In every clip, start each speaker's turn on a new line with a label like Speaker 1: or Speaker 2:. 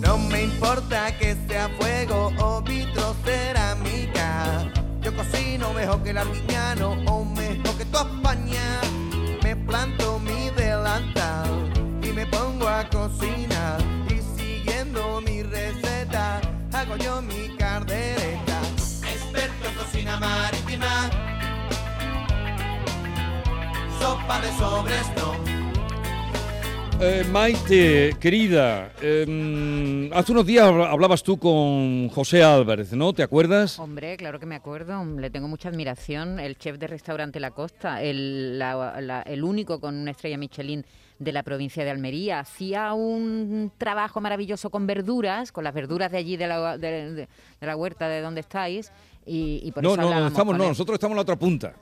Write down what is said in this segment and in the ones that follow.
Speaker 1: No me importa que sea fuego o vitrocerámica. Yo cocino mejor que el arguiñano o mejor que tu España. Me planto mi delantal y me pongo a cocinar. Y siguiendo mi receta, hago yo mi cardereta. Experto en cocina marítima. Sopa de sobres no.
Speaker 2: Eh, Maite, querida, em, hace unos días hablabas tú con José Álvarez, ¿no? ¿Te acuerdas?
Speaker 3: Hombre, claro que me acuerdo, le tengo mucha admiración, el chef de restaurante La Costa, el, la- la- el único con una estrella Michelin de la provincia de Almería, hacía un trabajo maravilloso con verduras, con las verduras de allí de la, de, de- de la huerta de donde estáis, y, y por
Speaker 2: No,
Speaker 3: eso
Speaker 2: no, estamos, no,
Speaker 3: él.
Speaker 2: nosotros estamos en la otra punta.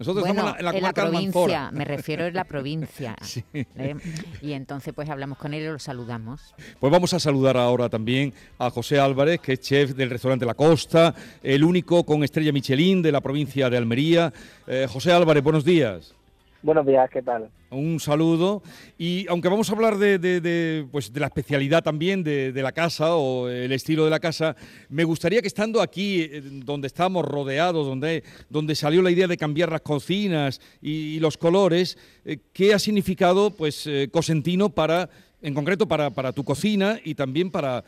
Speaker 2: Nosotros
Speaker 3: Bueno,
Speaker 2: estamos en la, en la
Speaker 3: provincia, me refiero en la provincia.
Speaker 2: Sí.
Speaker 3: ¿eh? Y entonces pues hablamos con él y lo saludamos.
Speaker 2: Pues vamos a saludar ahora también a José Álvarez, que es chef del restaurante La Costa, el único con estrella Michelin de la provincia de Almería. Eh, José Álvarez, buenos días.
Speaker 4: Buenos días, ¿qué tal?
Speaker 2: Un saludo. Y aunque vamos a hablar de, pues, de la especialidad también de, la casa o el estilo de la casa, me gustaría que estando aquí, eh, donde estamos rodeados, donde, donde salió la idea de cambiar las cocinas y, los colores, eh, ¿qué ha significado pues, eh, Cosentino para, en concreto para, para tu cocina y también para,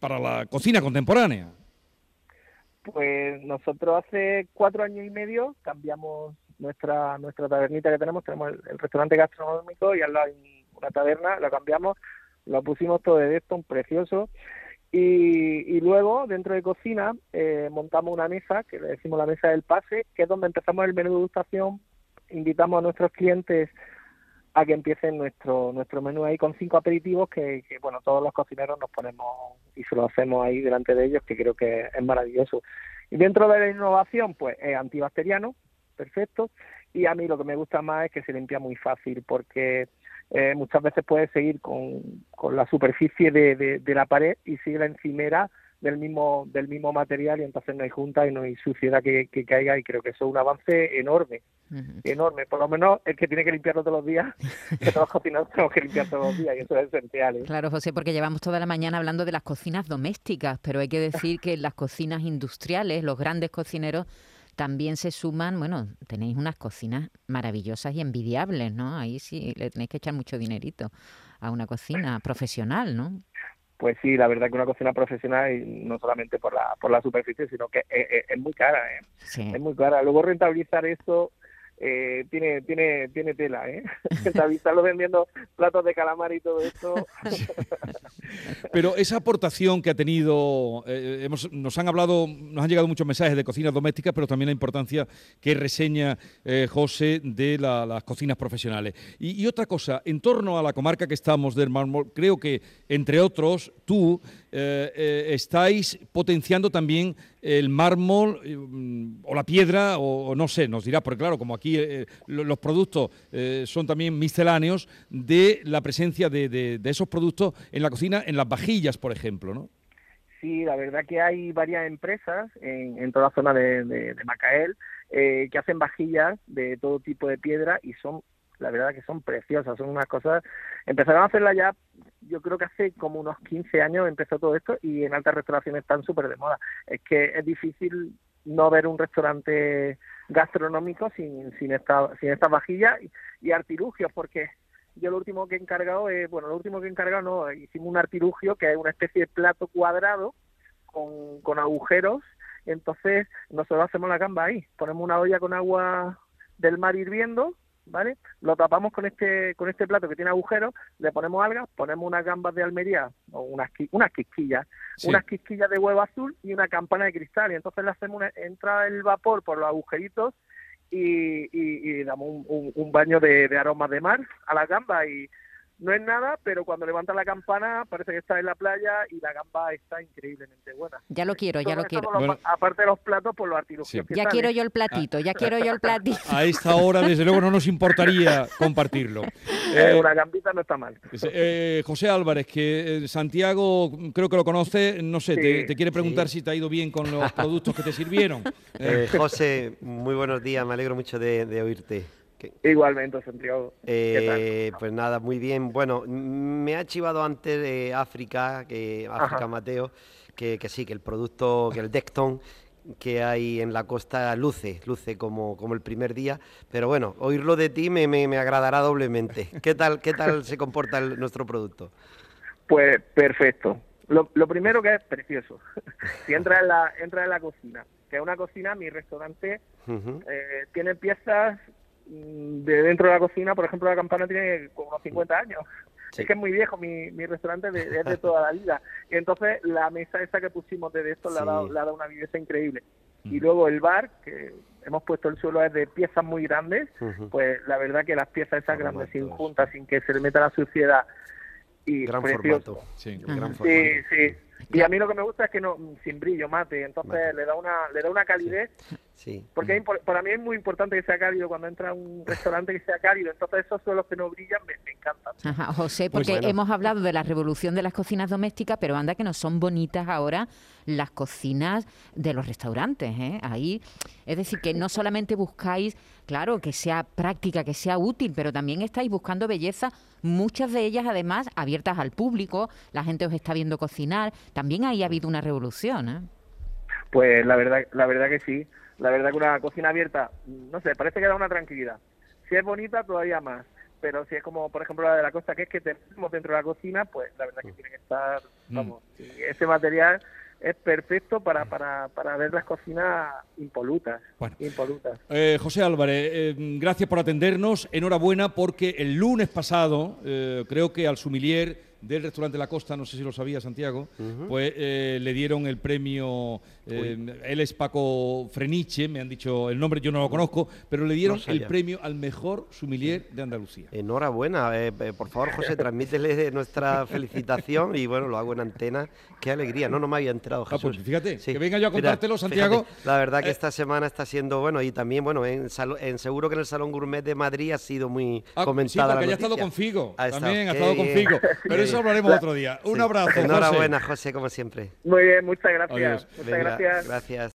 Speaker 2: para la cocina contemporánea?
Speaker 4: Pues nosotros hace cuatro años y medio cambiamos nuestra nuestra tabernita que tenemos, tenemos el, restaurante gastronómico y al lado hay una taberna, lo cambiamos, lo pusimos todo de un precioso, y, y luego dentro de cocina eh, montamos una mesa, que le decimos la mesa del pase, que es donde empezamos el menú de degustación, invitamos a nuestros clientes a que empiecen nuestro nuestro menú ahí con cinco aperitivos que, que, bueno todos los cocineros nos ponemos y se lo hacemos ahí delante de ellos que creo que es maravilloso. Y dentro de la innovación pues es antibacteriano perfecto y a mí lo que me gusta más es que se limpia muy fácil porque eh, muchas veces puedes seguir con, con la superficie de, de, de la pared y sigue la encimera del mismo del mismo material y entonces no hay junta y no hay suciedad que, que caiga y creo que eso es un avance enorme enorme. Por lo menos el que tiene que limpiarlo todos los días, que todos los cocinados tenemos que limpiar todos los días y eso es esencial. ¿eh?
Speaker 3: Claro, José, porque llevamos toda la mañana hablando de las cocinas domésticas, pero hay que decir que en las cocinas industriales, los grandes cocineros también se suman, bueno, tenéis unas cocinas maravillosas y envidiables, ¿no? Ahí sí le tenéis que echar mucho dinerito a una cocina profesional, ¿no?
Speaker 4: Pues sí, la verdad que una cocina profesional, y no solamente por la, por la superficie, sino que es, es- es muy cara, ¿eh?
Speaker 3: Sí.
Speaker 4: es muy cara. Luego rentabilizar esto eh, tiene tiene tiene tela, ¿eh? Rentabilizarlo vendiendo platos de calamar y todo esto.
Speaker 2: Pero esa aportación que ha tenido, eh, hemos, nos han hablado, nos han llegado muchos mensajes de cocinas domésticas, pero también la importancia que reseña eh, José de la- las cocinas profesionales. Y, otra cosa, en torno a la comarca que estamos del mármol, creo que, entre otros, tú eh, eh, estáis potenciando también el mármol eh, mm, o la piedra, o, no sé, nos dirá, porque claro, como aquí eh, lo- los productos eh, son también misceláneos, de la presencia de, de- de esos productos en la cocina, en las vajillas, por ejemplo, ¿no?
Speaker 4: Sí, la verdad que hay varias empresas en, en toda la zona de, de- de Macael eh, que hacen vajillas de todo tipo de piedra y son, la verdad que son preciosas, son unas cosas, empezaron a hacerla ya, yo creo que hace como unos 15 años empezó todo esto y en altas restauraciones están súper de moda. Es que es difícil no ver un restaurante gastronómico sin, sin, esta, sin estas vajillas y, y artilugios, porque yo lo último que he encargado es, bueno, lo último que he encargado no, hicimos un artilugio que es una especie de plato cuadrado con, con agujeros, entonces nosotros hacemos la gamba ahí, ponemos una olla con agua del mar hirviendo, ¿vale? Lo tapamos con este con este plato que tiene agujeros, le ponemos algas, ponemos unas gambas de Almería o unas unas quisquillas,
Speaker 2: Sí.
Speaker 4: unas quisquillas de huevo azul y una campana de cristal y entonces le hacemos una, entra el vapor por los agujeritos y, y- y damos un, un- un baño de, de aromas de mar a la gamba y no es nada, pero cuando levanta la campana parece que está en la playa y la gamba está increíblemente buena.
Speaker 3: Ya lo quiero, ya lo quiero.
Speaker 4: por los-
Speaker 2: Bueno.
Speaker 4: aparte de los platos, por los artilugios.
Speaker 2: Sí.
Speaker 4: que
Speaker 3: Ya quiero yo el platito, ya quiero yo el platito.
Speaker 2: A esta hora, desde luego, no nos importaría compartirlo.
Speaker 4: Eh, una gambita no está mal.
Speaker 2: eh, José Álvarez, que eh, Santiago creo que lo conoce, no sé, te, quiere preguntar
Speaker 5: sí.
Speaker 2: si te ha ido bien con los productos que te sirvieron.
Speaker 5: Eh, José, muy buenos días, me alegro mucho de, de oírte.
Speaker 4: Igualmente, Santiago.
Speaker 5: Eh, pues nada, muy bien. Bueno, me ha chivado antes de África, que África Mateo, que, sí, que el producto, que el Decton que hay en la costa luce, luce como, como el primer día, pero bueno, oírlo de ti me, me, agradará doblemente. ¿Qué tal, qué tal se comporta nuestro producto?
Speaker 4: Pues perfecto. Lo, primero que es precioso. si entra en la, entra en la cocina, que es una cocina, mi restaurante eh, tiene piezas de dentro de la cocina, por ejemplo, la campana tiene como unos 50 años. Es que es muy viejo mi, mi restaurante, de, es de toda la vida. Y entonces la mesa esa que pusimos de esto le, ha dado, le ha dado una viveza increíble. Y luego el bar, que hemos puesto el suelo es de piezas muy grandes, pues la verdad que las piezas esas grandes sin juntas, sin que se le meta la suciedad y
Speaker 5: gran formato. Sí,
Speaker 4: gran formato. sí, sí. Y a mí lo que me gusta es que no sin brillo mate, entonces le da una le da una calidez. Sí. Porque para mí es muy importante que sea cálido cuando entra a un restaurante que sea cálido, entonces esos suelos que no brillan me, encantan.
Speaker 3: Ajá, José, porque hemos hablado de la revolución de las cocinas domésticas, pero anda que no son bonitas ahora las cocinas de los restaurantes, ¿eh? Ahí, es decir, que no solamente buscáis, claro, que sea práctica, que sea útil, pero también estáis buscando belleza, muchas de ellas además abiertas al público, la gente os está viendo cocinar, también ahí ha habido una revolución, ¿eh?
Speaker 4: Pues la verdad, la verdad que sí. La verdad que una cocina abierta, no sé, parece que da una tranquilidad. Si es bonita, todavía más. Pero si es como, por ejemplo, la de la costa, que es que tenemos dentro de la cocina, pues la verdad que tiene que estar, mm. vamos, ese material es perfecto para, para, para ver las cocinas impolutas. impolutas.
Speaker 2: Eh, José Álvarez, eh, gracias por atendernos. Enhorabuena porque el lunes pasado, eh, creo que al sumilier del restaurante La Costa, no sé si lo sabía Santiago, pues eh, le dieron el premio, eh, él es Paco Freniche, me han dicho el nombre, yo no lo conozco, pero le dieron el premio al mejor sumilier de Andalucía.
Speaker 5: Enhorabuena, eh, por favor José, transmítele nuestra felicitación y bueno, lo hago en antena, qué alegría, no, no me había enterado ah,
Speaker 2: pues fíjate, que venga yo a contártelo Santiago.
Speaker 5: la verdad que esta semana está siendo, bueno, y también, bueno, en, seguro que en el Salón Gourmet de Madrid ha sido muy ah, comentada.
Speaker 2: Sí, porque ya ha estado con Figo, también ha estado con Figo, pero eso hablaremos otro día. Un abrazo.
Speaker 5: Enhorabuena, José. como siempre.
Speaker 4: Muy bien, muchas gracias. Muchas gracias.
Speaker 5: Gracias.